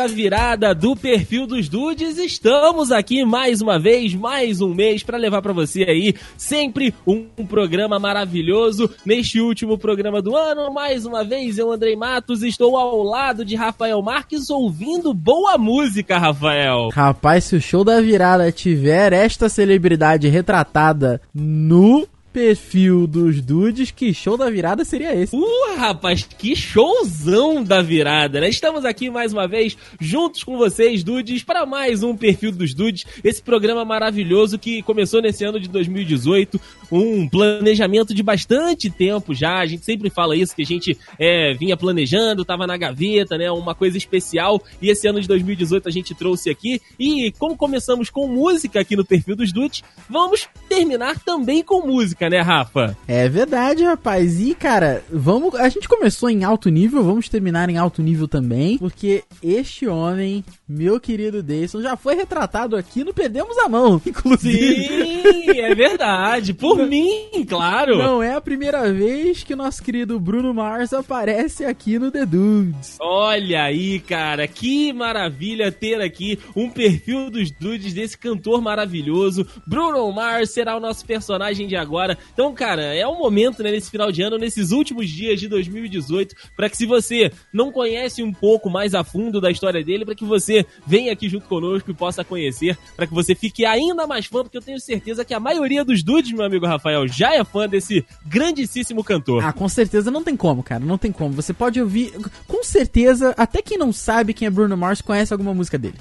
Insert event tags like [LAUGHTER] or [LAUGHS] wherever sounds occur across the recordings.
da virada do perfil dos dudes. Estamos aqui mais uma vez, mais um mês para levar para você aí sempre um, um, programa maravilhoso. Neste último programa do ano, mais uma vez eu, Andrei Matos, estou ao lado de Rafael Marques ouvindo boa música, Rafael. Rapaz, se o show da virada tiver esta celebridade retratada no perfil dos dudes, que show da virada seria esse? Uh, rapaz, que showzão da virada, né? Estamos aqui mais uma vez, juntos com vocês, dudes, para mais um perfil dos dudes, esse programa maravilhoso que começou nesse ano de 2018, um planejamento de bastante tempo já, a gente sempre fala isso, que a gente é, vinha planejando, tava na gaveta, né, uma coisa especial, e esse ano de 2018 a gente trouxe aqui, e como começamos com música aqui no perfil dos dudes, vamos terminar também com música música, né, Rafa? É verdade, rapaz. E, cara, vamos. A gente começou em alto nível, vamos terminar em alto nível também. Porque este homem, meu querido Dayson, já foi retratado aqui no Perdemos a Mão, [LAUGHS] inclusive. Sim, é verdade. Por mim, claro. Não é a primeira vez que o nosso querido Bruno Mars aparece aqui no The Dudes. Olha aí, cara, que maravilha ter aqui um perfil dos dudes desse cantor maravilhoso. Bruno Mars será o nosso personagem de agora agora. Então, cara, é um momento, né, nesse final de ano, nesses últimos dias de 2018, para que se você não conhece um pouco mais a fundo da história dele, para que você venha aqui junto conosco e possa conhecer, para que você fique ainda mais fã, porque eu tenho certeza que a maioria dos dudes, meu amigo Rafael, já é fã desse grandíssimo cantor. Ah, com certeza não tem como, cara, não tem como. Você pode ouvir, com certeza, até quem não sabe quem é Bruno Mars conhece alguma música dele.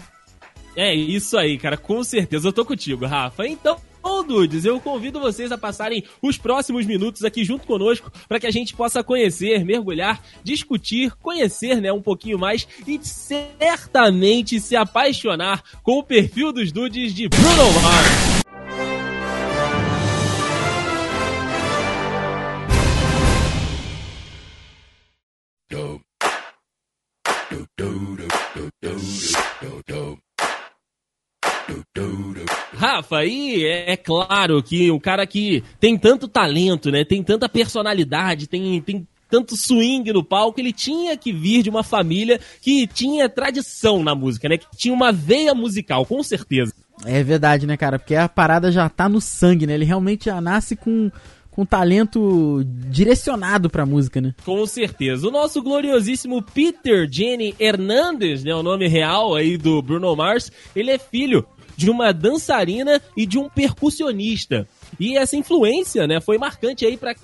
É isso aí, cara, com certeza. Eu tô contigo, Rafa. Então, Bom, dudes, eu convido vocês a passarem os próximos minutos aqui junto conosco para que a gente possa conhecer, mergulhar, discutir, conhecer, né, um pouquinho mais e certamente se apaixonar com o perfil dos dudes de Bruno Mars. Rafa, aí é, é, claro que o cara que tem tanto talento, né? Tem tanta personalidade, tem, tem tanto swing no palco, ele tinha que vir de uma família que tinha tradição na música, né? Que tinha uma veia musical, com certeza. É verdade, né, cara? Porque a parada já tá no sangue, né? Ele realmente já nasce com com talento direcionado pra música, né? Com certeza. O nosso gloriosíssimo Peter Jenny Hernandez, né, o nome real aí do Bruno Mars, ele é filho de uma dançarina e de um percussionista. E essa influência, né, foi marcante aí para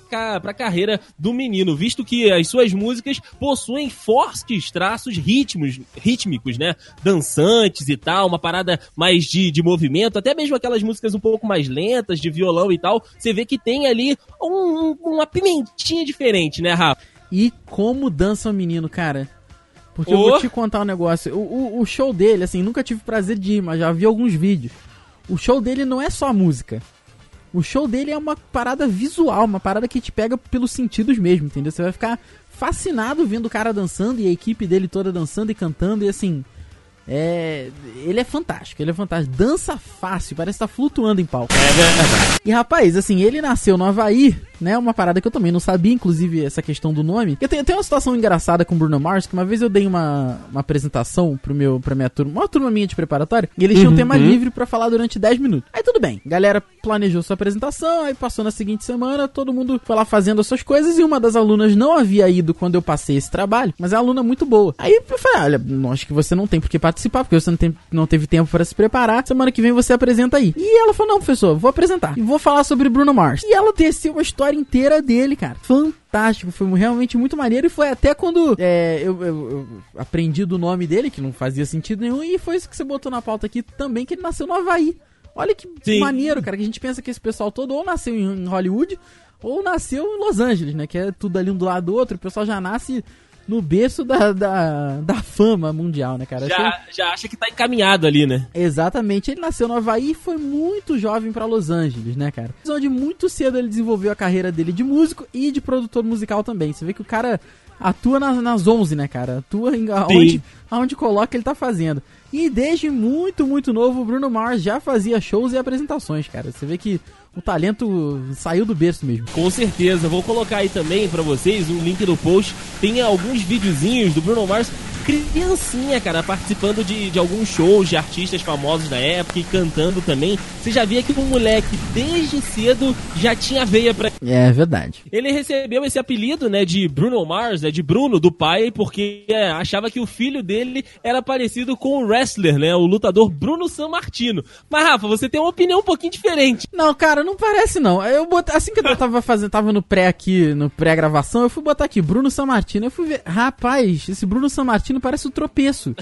a carreira do menino, visto que as suas músicas possuem fortes traços ritmos, rítmicos, né, dançantes e tal, uma parada mais de, de movimento, até mesmo aquelas músicas um pouco mais lentas, de violão e tal, você vê que tem ali um, uma pimentinha diferente, né, Rafa? E como dança o menino, cara. Porque oh. eu vou te contar um negócio. O, o, o, show dele, assim, nunca tive prazer de ir, mas já vi alguns vídeos. O show dele não é só música. O show dele é uma parada visual, uma parada que te pega pelos sentidos mesmo, entendeu? Você vai ficar fascinado vendo o cara dançando e a equipe dele toda dançando e cantando e assim. É, ele é fantástico, ele é fantástico. Dança fácil, parece estar tá flutuando em palco. É verdade. E rapaz, assim, ele nasceu no Havaí, né? Uma parada que eu também não sabia, inclusive, essa questão do nome. Eu tenho, tenho uma situação engraçada com o Bruno Mars, que uma vez eu dei uma, uma apresentação pro meu, pra minha turma, uma turma minha de preparatório, e eles tinham um tema uhum. livre para falar durante 10 minutos. Aí tudo bem, galera planejou sua apresentação, aí passou na seguinte semana, todo mundo foi lá fazendo as suas coisas, e uma das alunas não havia ido quando eu passei esse trabalho, mas é uma aluna muito boa. Aí eu falei, olha, acho que você não tem por que participar, porque você não, tem, não teve tempo para se preparar, semana que vem você apresenta aí. E ela falou, não, professor, vou apresentar. E vou falar sobre Bruno Mars. E ela desceu a história inteira dele cara. Fantástico, foi realmente muito maneiro. E foi até quando é, eu, eu, eu, aprendi do nome dele, que não fazia sentido nenhum, e foi isso que você botou na pauta aqui também, que ele nasceu no Havaí. Olha que Sim. maneiro, cara, que a gente pensa que esse pessoal todo ou nasceu em Hollywood ou nasceu em Los Angeles, né? Que é tudo ali um do lado do outro, o pessoal já nasce no berço da, da, da fama mundial, né, cara? Já, já acha que tá encaminhado ali, né? Exatamente. Ele nasceu no Havaí e foi muito jovem para Los Angeles, né, cara? Onde muito cedo ele desenvolveu a carreira dele de músico e de produtor musical também. Você vê que o cara atua nas, nas 11, né, cara? Atua em, aonde, aonde coloca ele tá fazendo. E desde muito, muito novo, o Bruno Mars já fazia shows e apresentações, cara. Você vê que o talento saiu do berço mesmo. Com certeza. Vou colocar aí também para vocês um link no post. Tem alguns videozinhos do Bruno Mars criancinha, cara, participando de, de alguns shows de artistas famosos da época e cantando também. Você já via que um moleque, desde cedo, já tinha veia pra. É verdade. Ele recebeu esse apelido, né, de Bruno Mars, né, de Bruno, do pai, porque é, achava que o filho dele era parecido com o wrestler, né, o lutador Bruno San Martino. Mas, Rafa, você tem uma opinião um pouquinho diferente. Não, cara, não parece não. Eu botei, assim que eu [LAUGHS] tava fazendo, tava no pré aqui, no pré-gravação, eu fui botar aqui Bruno San Martino. Eu fui ver, rapaz, esse Bruno San Martino parece o tropeço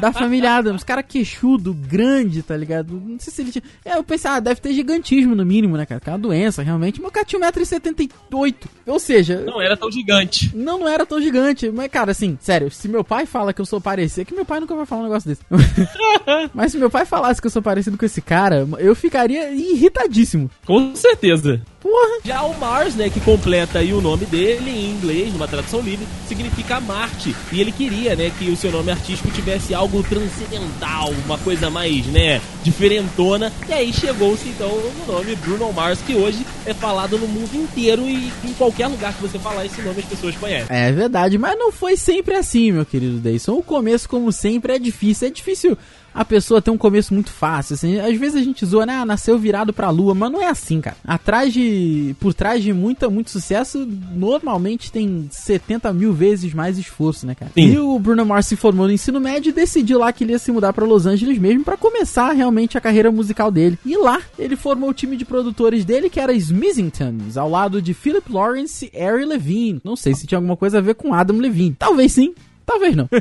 da família Adams. Cara queixudo, grande, tá ligado? Não sei se ele tinha. É, eu pensei, ah, deve ter gigantismo no mínimo, né, cara? Que é uma doença, realmente. Meu cara tinha 1,78m. Ou seja. Não era tão gigante. Não, não era tão gigante. Mas, cara, assim, sério, se meu pai fala que eu sou parecido, é que meu pai nunca vai falar um negócio desse. [LAUGHS] mas se meu pai falasse que eu sou parecido com esse cara, eu ficaria irritadíssimo. Com certeza. Porra. Já o Mars, né, que completa aí o nome dele em inglês, numa tradução livre, significa Marte. E ele queria, né, que o seu nome artístico tivesse algo transcendental, uma coisa mais, né, diferentona. E aí chegou-se então o nome Bruno Mars, que hoje é falado no mundo inteiro e em qualquer lugar que você falar esse nome as pessoas conhecem. É verdade, mas não foi sempre assim, meu querido Deison. O começo, como sempre, é difícil. É difícil a pessoa tem um começo muito fácil, assim. Às vezes a gente zoa, né? Ah, nasceu virado pra lua, mas não é assim, cara. Atrás de. Por trás de muita, muito sucesso, normalmente tem 70 mil vezes mais esforço, né, cara? Sim. E o Bruno Mars se formou no ensino médio e decidiu lá que ele ia se mudar para Los Angeles mesmo para começar realmente a carreira musical dele. E lá ele formou o time de produtores dele, que era Smithingtons, ao lado de Philip Lawrence e Ari Levine. Não sei se tinha alguma coisa a ver com Adam Levine. Talvez sim, Talvez não. [LAUGHS]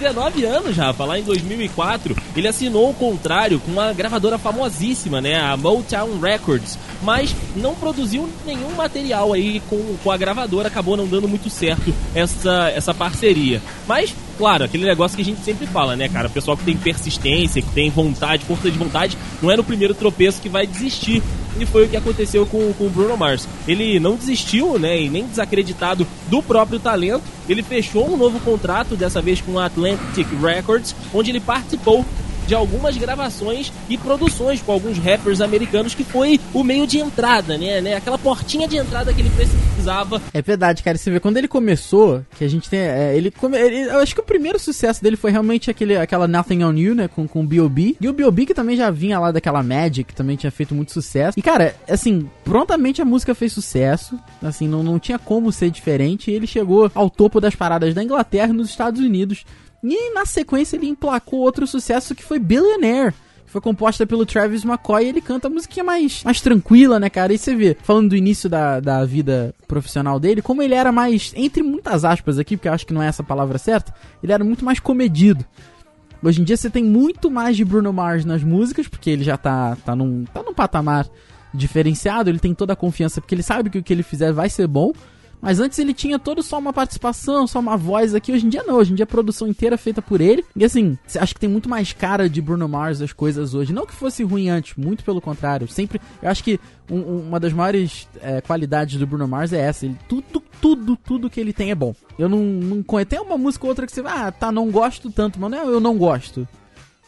19 anos, Rafa, lá em 2004, ele assinou o contrário com uma gravadora famosíssima, né, a Motown Records, mas não produziu nenhum material aí com, com a gravadora, acabou não dando muito certo essa, essa parceria. Mas claro, aquele negócio que a gente sempre fala, né, cara? O pessoal que tem persistência, que tem vontade, força de vontade, não é no primeiro tropeço que vai desistir. E foi o que aconteceu com, com o Bruno Mars. Ele não desistiu, né, e nem desacreditado do próprio talento. Ele fechou um novo contrato, dessa vez com a Atlantic Records, onde ele participou de algumas gravações e produções com alguns rappers americanos que foi o meio de entrada, né? né? Aquela portinha de entrada que ele precisava. É verdade, cara. Você vê, quando ele começou, que a gente tem. É, ele, come, ele, Eu acho que o primeiro sucesso dele foi realmente aquele, aquela Nothing on You, né? Com, com o B.O.B. E o B.O.B. que também já vinha lá daquela Magic, que também tinha feito muito sucesso. E, cara, assim, prontamente a música fez sucesso. Assim, não, não tinha como ser diferente. E ele chegou ao topo das paradas da Inglaterra e nos Estados Unidos e na sequência ele emplacou outro sucesso que foi Billionaire. Foi composta pelo Travis McCoy e ele canta a musiquinha mais, mais tranquila, né, cara? E você vê, falando do início da, da vida profissional dele, como ele era mais, entre muitas aspas aqui, porque eu acho que não é essa palavra certa, ele era muito mais comedido. Hoje em dia você tem muito mais de Bruno Mars nas músicas, porque ele já tá, tá, num, tá num patamar diferenciado, ele tem toda a confiança, porque ele sabe que o que ele fizer vai ser bom. Mas antes ele tinha todo só uma participação, só uma voz aqui. Hoje em dia não, hoje em dia a produção inteira é feita por ele. E assim, acho que tem muito mais cara de Bruno Mars as coisas hoje. Não que fosse ruim antes, muito pelo contrário. Sempre, eu acho que um, uma das maiores é, qualidades do Bruno Mars é essa. Ele, tudo, tudo, tudo que ele tem é bom. Eu não, não conheço. Tem uma música ou outra que você ah, tá, não gosto tanto, mas não é eu não gosto.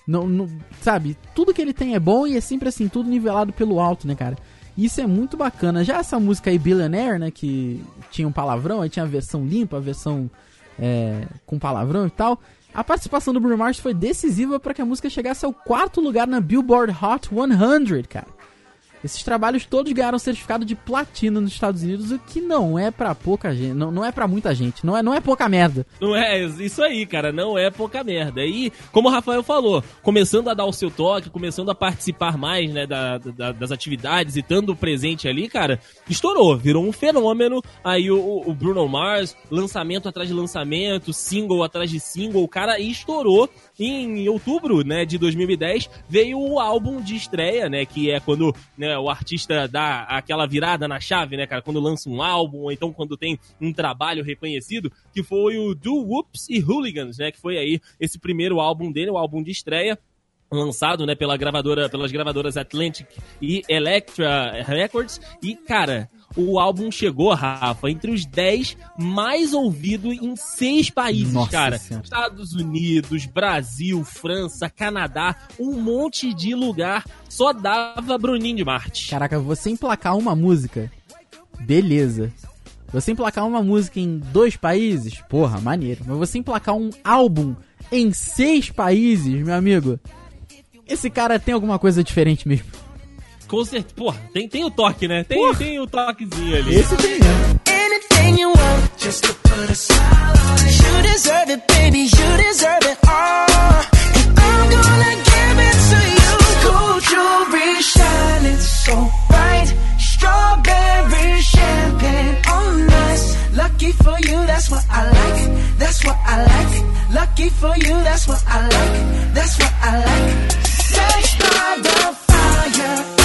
Não, não, sabe, tudo que ele tem é bom e é sempre assim, tudo nivelado pelo alto, né, cara? Isso é muito bacana. Já essa música aí, Billionaire, né? Que tinha um palavrão, aí tinha a versão limpa, a versão é, com palavrão e tal. A participação do Bruno Mars foi decisiva para que a música chegasse ao quarto lugar na Billboard Hot 100, cara. Esses trabalhos todos ganharam certificado de platina nos Estados Unidos, o que não é para pouca gente, não, não é para muita gente, não é, não é pouca merda. Não é isso aí, cara, não é pouca merda. E como o Rafael falou, começando a dar o seu toque, começando a participar mais, né, da, da, das atividades e estando presente ali, cara, estourou, virou um fenômeno. Aí o, o Bruno Mars, lançamento atrás de lançamento, single atrás de single, o cara estourou. Em outubro, né, de 2010, veio o álbum de estreia, né, que é quando né, o artista dá aquela virada na chave, né, cara? Quando lança um álbum, ou então quando tem um trabalho reconhecido, que foi o Do Whoops e Hooligans, né? Que foi aí esse primeiro álbum dele, o álbum de estreia lançado, né, pela gravadora, pelas gravadoras Atlantic e Electra Records. E, cara, o álbum chegou, Rafa, entre os 10 mais ouvidos em seis países, Nossa cara. Senhora. Estados Unidos, Brasil, França, Canadá, um monte de lugar. Só dava Bruninho de Marte. Caraca, você emplacar uma música, beleza. Você emplacar uma música em dois países, porra, maneiro. Mas você emplacar um álbum em seis países, meu amigo, esse cara tem alguma coisa diferente mesmo. Com certeza. Porra, tem, tem o toque, né? Tem, tem o toquezinho ali. Esse tem mesmo. Anything you want, just to put a smile on it. You deserve it, baby, you deserve it all. And I'm gonna give it to you. Gold jewelry shining so bright. Strawberry champagne on us. Lucky for you, that's what I like. That's what I like. Lucky for you, that's what I like. That's what I like. Sex by the fire.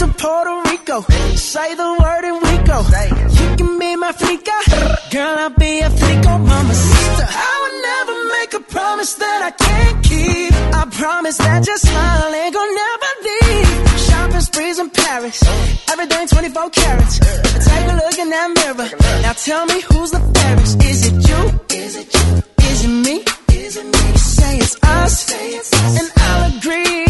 To Puerto Rico. Say the word and we go. You can be my flica. Girl, I'll be a flico, mama sister. I would never make a promise that I can't keep. I promise that your smile ain't gonna never leave shopping sprees in Paris. Everything 24 carats. Take a look in that mirror. Now tell me who's the fairest. Is it you? Is it you? Is it me? Is it me? Say it's us. Say it's us. And I'll agree,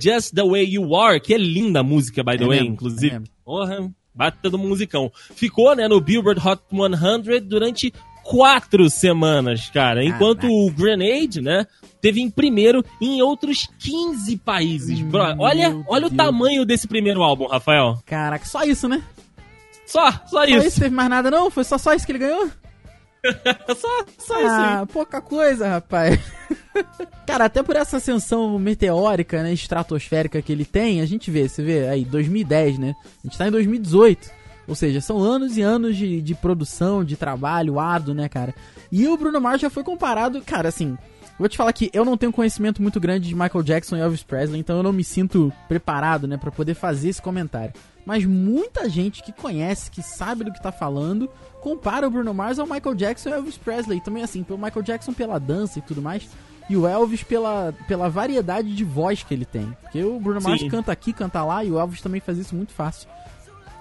Just the Way You Are, que é linda a música, by the É way, mesmo, inclusive. é. Porra, bata do musicão. Ficou, né, no Billboard Hot 100 durante quatro semanas, cara. Enquanto o Grenade, né, teve em primeiro em outros 15 países. Bro, olha, Meu olha o tamanho desse primeiro álbum, Rafael. Caraca, só isso, né? Só, só Só isso. isso, teve mais nada não? Foi só, só isso que ele ganhou? [LAUGHS] só, só isso aí. Ah, pouca coisa, rapaz. [LAUGHS] [LAUGHS] Cara, até por essa ascensão meteórica, né, estratosférica que ele tem, a gente vê, você vê aí, 2010, né? A gente tá em 2018. Ou seja, são anos e anos de, de produção, de trabalho árduo, né, cara? E o Bruno Mars já foi comparado, cara, assim, vou te falar que eu não tenho conhecimento muito grande de Michael Jackson e Elvis Presley, então eu não me sinto preparado, né, pra poder fazer esse comentário. Mas muita gente que conhece, que sabe do que tá falando, compara o Bruno Mars ao Michael Jackson e Elvis Presley. Também assim, pelo Michael Jackson pela dança e tudo mais, e o Elvis pela, pela variedade de voz que ele tem. Porque o Bruno Mars Sim. canta aqui, canta lá, e o Elvis também faz isso muito fácil.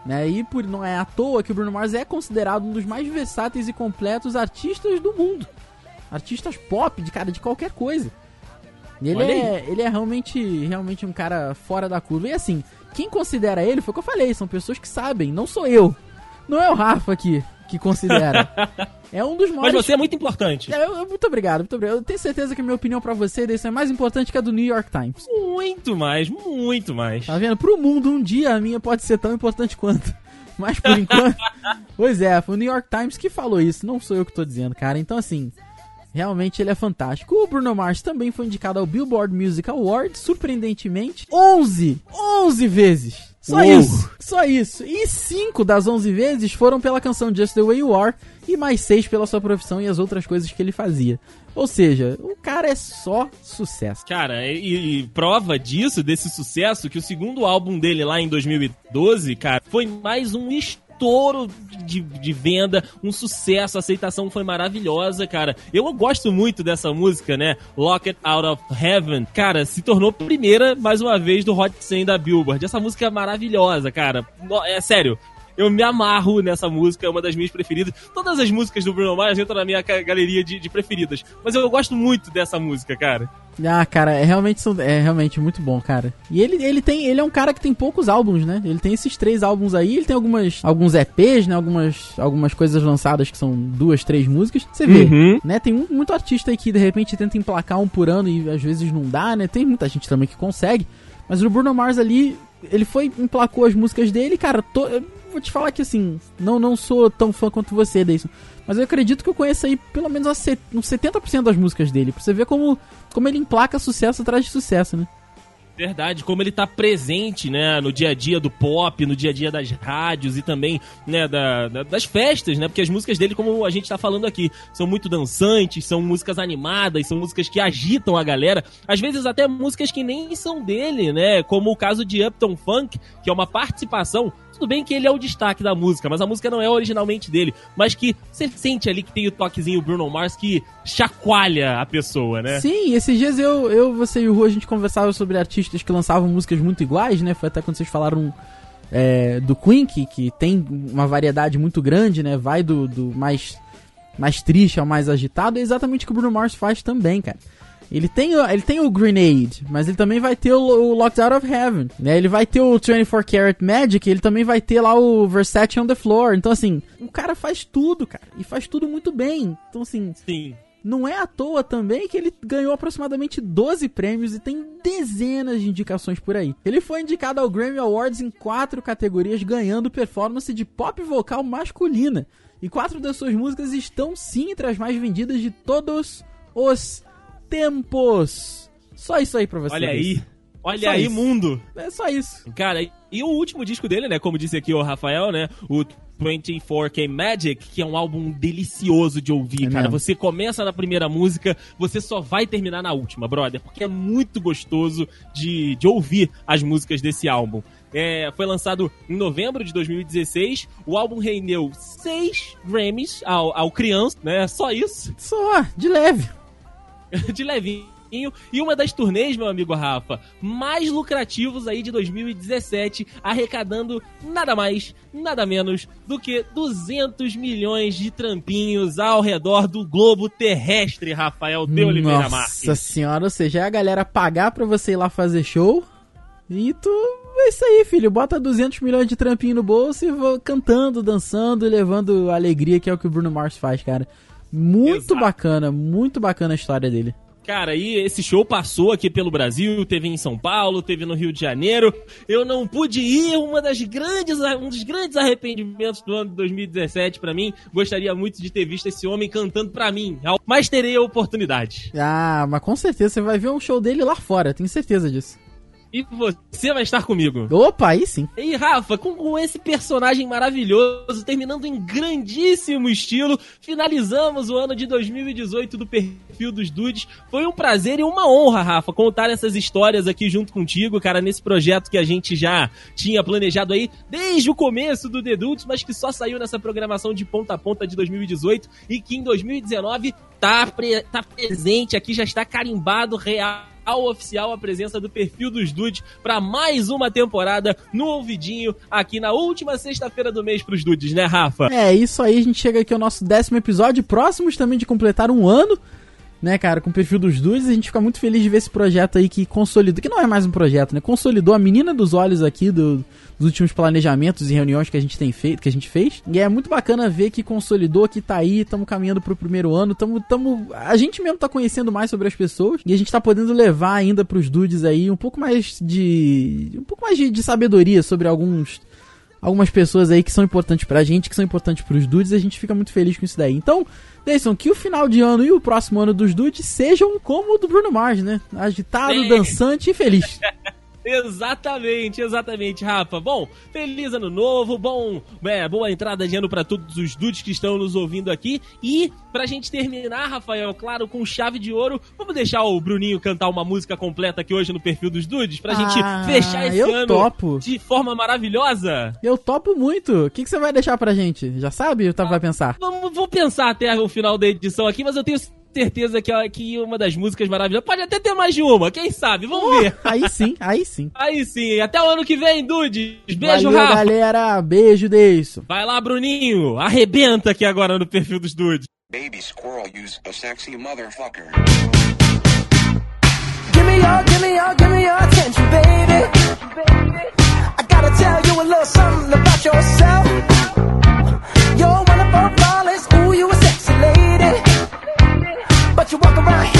Né? E por, não é à toa que o Bruno Mars é considerado um dos mais versáteis e completos artistas do mundo. Artistas pop, de cara, de qualquer coisa. E ele é, ele é realmente, realmente um cara fora da curva. E assim, quem considera ele, foi o que eu falei, são pessoas que sabem, não sou eu. Não é o Rafa aqui que considera. [LAUGHS] é um dos Mas maiores. você é muito importante. É, eu- muito obrigado, muito obrigado. Eu tenho certeza que a minha opinião pra você desse é mais importante que a do New York Times. Muito mais, muito mais. Tá vendo? Pro mundo, um dia a minha pode ser tão importante quanto. [LAUGHS] Mas por enquanto. [LAUGHS] pois é, foi o New York Times que falou isso, não sou eu que tô dizendo, cara. Então, assim, realmente ele é fantástico. O Bruno Mars também foi indicado ao Billboard Music Awards, surpreendentemente, 11! 11 vezes! Só uh. isso, só isso. E cinco das onze vezes foram pela canção Just the Way You Are e mais seis pela sua profissão e as outras coisas que ele fazia. Ou seja, o cara é só sucesso. Cara, e, e, prova disso, desse sucesso, que o segundo álbum dele lá em 2012, cara, foi mais um estouro de, de venda, um sucesso, a aceitação foi maravilhosa, cara. Eu gosto muito dessa música, né? Locked Out of Heaven. Cara, se tornou primeira, mais uma vez, do Hot 100 da Billboard. Essa música é maravilhosa, cara. É sério, eu me amarro nessa música, é uma das minhas preferidas. Todas as músicas do Bruno Mars entram na minha galeria de, de preferidas. Mas eu gosto muito dessa música, cara. Ah, cara, é realmente, é realmente muito bom, cara. E ele, ele tem, ele é um cara que tem poucos álbuns, né? Ele tem esses três álbuns aí, ele tem algumas, alguns EPs, né? Algumas, algumas coisas lançadas que são duas, três músicas. Você vê, uhum. né? Tem um, muito artista aí que de repente tenta emplacar um por ano e às vezes não dá, né? Tem muita gente também que consegue. Mas o Bruno Mars ali, ele foi, emplacou as músicas dele, cara, to, vou te falar que assim, não, não sou tão fã quanto você, Deison. Mas eu acredito que eu conheço aí pelo menos uns 70% das músicas dele. Pra você ver como, como ele emplaca sucesso atrás de sucesso, né? Verdade, como ele tá presente, né, no dia a dia do pop, no dia a dia das rádios e também, né, da, da, das festas, né, porque as músicas dele, como a gente tá falando aqui, são muito dançantes, são músicas animadas, são músicas que agitam a galera, às vezes até músicas que nem são dele, né, como o caso de Upton Funk, que é uma participação tudo bem que ele é o destaque da música, mas a música não é originalmente dele. Mas que você sente ali que tem o toquezinho Bruno Mars que chacoalha a pessoa, né? Sim, esses dias eu, eu você e o Ru, a gente conversava sobre artistas que lançavam músicas muito iguais, né? Foi até quando vocês falaram é, do Queen, que, que tem uma variedade muito grande, né? Vai do, do mais, mais triste ao mais agitado. É exatamente o que o Bruno Mars faz também, cara. Ele tem, ele tem o Grenade, mas ele também vai ter o, o Locked Out of Heaven, né? Ele vai ter o 24 Karat Magic, ele também vai ter lá o Versace on the Floor. Então, assim, o cara faz tudo, cara. E faz tudo muito bem. Então, assim... Sim. Não é à toa também que ele ganhou aproximadamente 12 prêmios e tem dezenas de indicações por aí. Ele foi indicado ao Grammy Awards em quatro categorias, ganhando performance de pop vocal masculina. E quatro das suas músicas estão sim entre as mais vendidas de todos os tempos. Só isso aí pra você. Olha aí. Olha só aí, isso. mundo. É só isso. Cara, e o último disco dele, né? Como disse aqui o Rafael, né? O 24K Magic, que é um álbum delicioso de ouvir, é cara. Mesmo. Você começa na primeira música, você só vai terminar na última, brother. Porque é muito gostoso de, de ouvir as músicas desse álbum. É, foi lançado em novembro de 2016. O álbum rendeu seis Grammys ao, ao criança, né? Só isso. Só, de leve. [LAUGHS] de levinho. E uma das turnês, meu amigo Rafa, mais lucrativos aí de 2017, arrecadando nada mais, nada menos do que 200 milhões de trampinhos ao redor do globo terrestre, Rafael de Oliveira Marques. Nossa senhora, ou seja, é a galera pagar pra você ir lá fazer show e tu é isso aí, filho. Bota 200 milhões de trampinho no bolso e vou cantando, dançando e levando alegria, que é o que o Bruno Mars faz, cara. Muito Exato. bacana, muito bacana a história dele. Cara, e esse show passou aqui pelo Brasil, teve em São Paulo, teve no Rio de Janeiro. Eu não pude ir, uma das grandes, um dos grandes arrependimentos do ano de 2017 para mim. Gostaria muito de ter visto esse homem cantando para mim, mas terei a oportunidade. Ah, mas com certeza você vai ver um show dele lá fora, tenho certeza disso. E você vai estar comigo. Opa, aí sim. E Rafa, com, com, esse personagem maravilhoso, terminando em grandíssimo estilo, finalizamos o ano de 2018 do perfil dos Dudes. Foi um prazer e uma honra, Rafa, contar essas histórias aqui junto contigo, cara, nesse projeto que a gente já tinha planejado aí desde o começo do The Dudes, mas que só saiu nessa programação de ponta a ponta de 2018 e que em 2019 tá, pre tá presente aqui, já está carimbado real oficial a presença do perfil dos Dudes para mais uma temporada no ouvidinho aqui na última sexta-feira do mês pros Dudes, né, Rafa? É, isso aí, a gente chega aqui ao nosso décimo episódio, próximos também de completar um ano né, cara, com o perfil dos dudes, a gente fica muito feliz de ver esse projeto aí que consolidou, que não é mais um projeto, né, consolidou a menina dos olhos aqui do, dos últimos planejamentos e reuniões que a gente tem feito, que a gente fez, e é muito bacana ver que consolidou, que tá aí, estamos caminhando pro primeiro ano, tamo, tamo, a gente mesmo tá conhecendo mais sobre as pessoas, e a gente tá podendo levar ainda pros dudes aí um pouco mais de, um pouco mais de, de sabedoria sobre alguns algumas pessoas aí que são importantes pra gente, que são importantes pros dudes, e a gente fica muito feliz com isso daí. Então, Deison, que o final de ano e o próximo ano dos dudes sejam como o do Bruno Mars, né? Agitado, Sim. dançante e feliz. [LAUGHS] Exatamente, exatamente, Rafa. Bom, feliz ano novo, bom, é, boa entrada de ano para todos os dudes que estão nos ouvindo aqui. E pra gente terminar, Rafael, claro, com chave de ouro, vamos deixar o Bruninho cantar uma música completa aqui hoje no perfil dos dudes pra gente ah, fechar esse ano topo. de forma maravilhosa? Eu topo muito. O que, que você vai deixar pra gente? Já sabe ou tá, vai pensar? Vamos, vou pensar até o final da edição aqui, mas eu tenho certeza que, que uma das músicas maravilhosas. Pode até ter mais de uma, quem sabe? Vamos oh, ver. Aí sim, aí sim. [LAUGHS] Aí sim. Até o ano que vem, Dudes. Beijo, Valeu, Rafa. galera. Beijo disso. Vai lá, Bruninho. Arrebenta aqui agora no perfil dos Dudes. Baby squirrel use a sexy motherfucker. Give me your, give me your, give me your attention, baby. I gotta tell you a little something about yourself. You're wonderful, flawless, you walk around here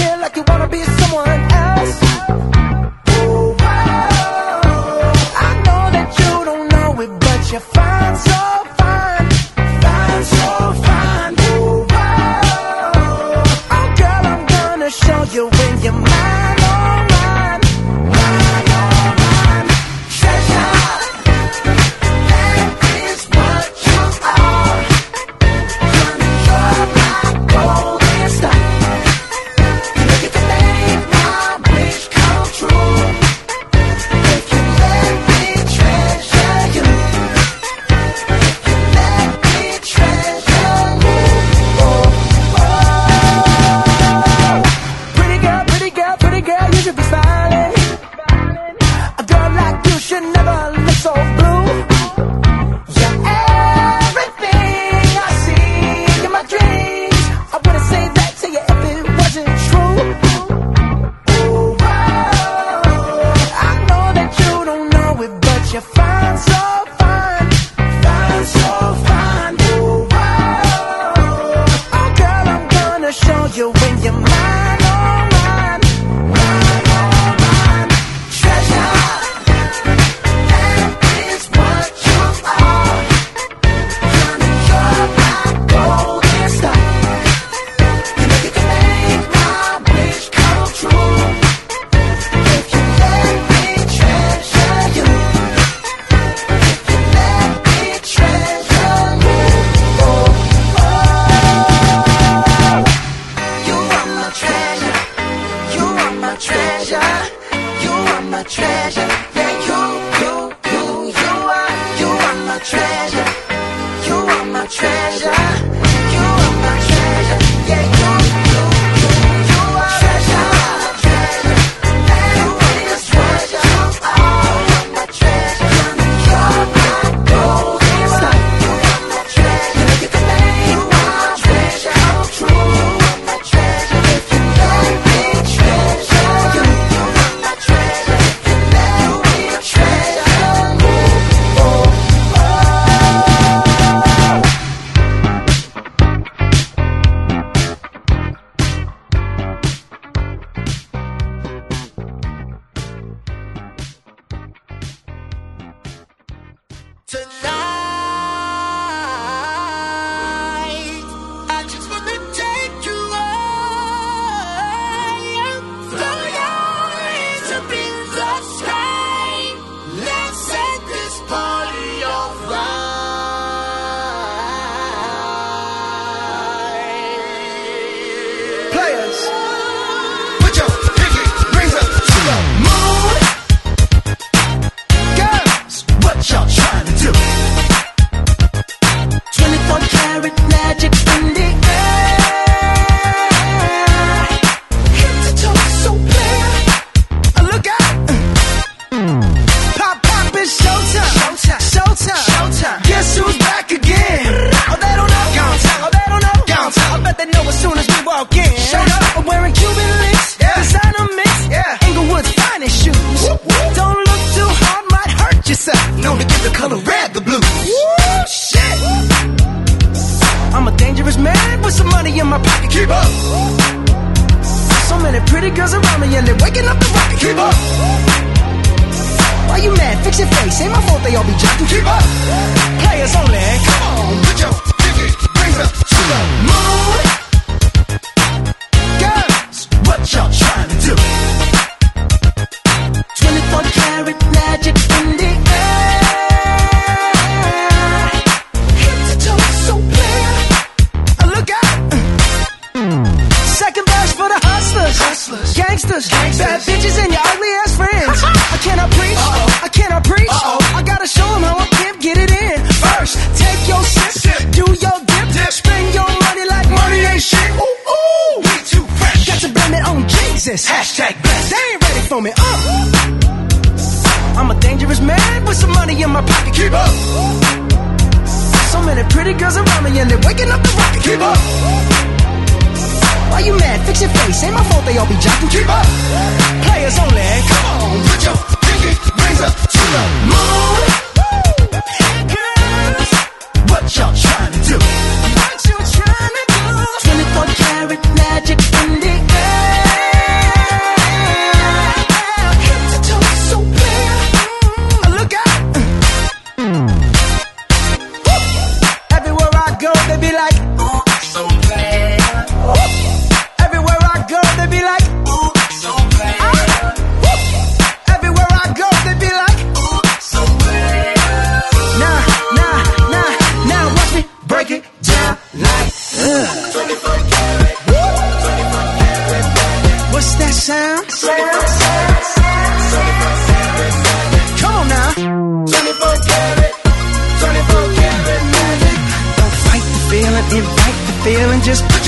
What y'all trying to do? 24 karat This ain't my fault they all be jocking. Keep up. Players only. Come on, put your pinky rings up to the moon. Girls, what y'all? just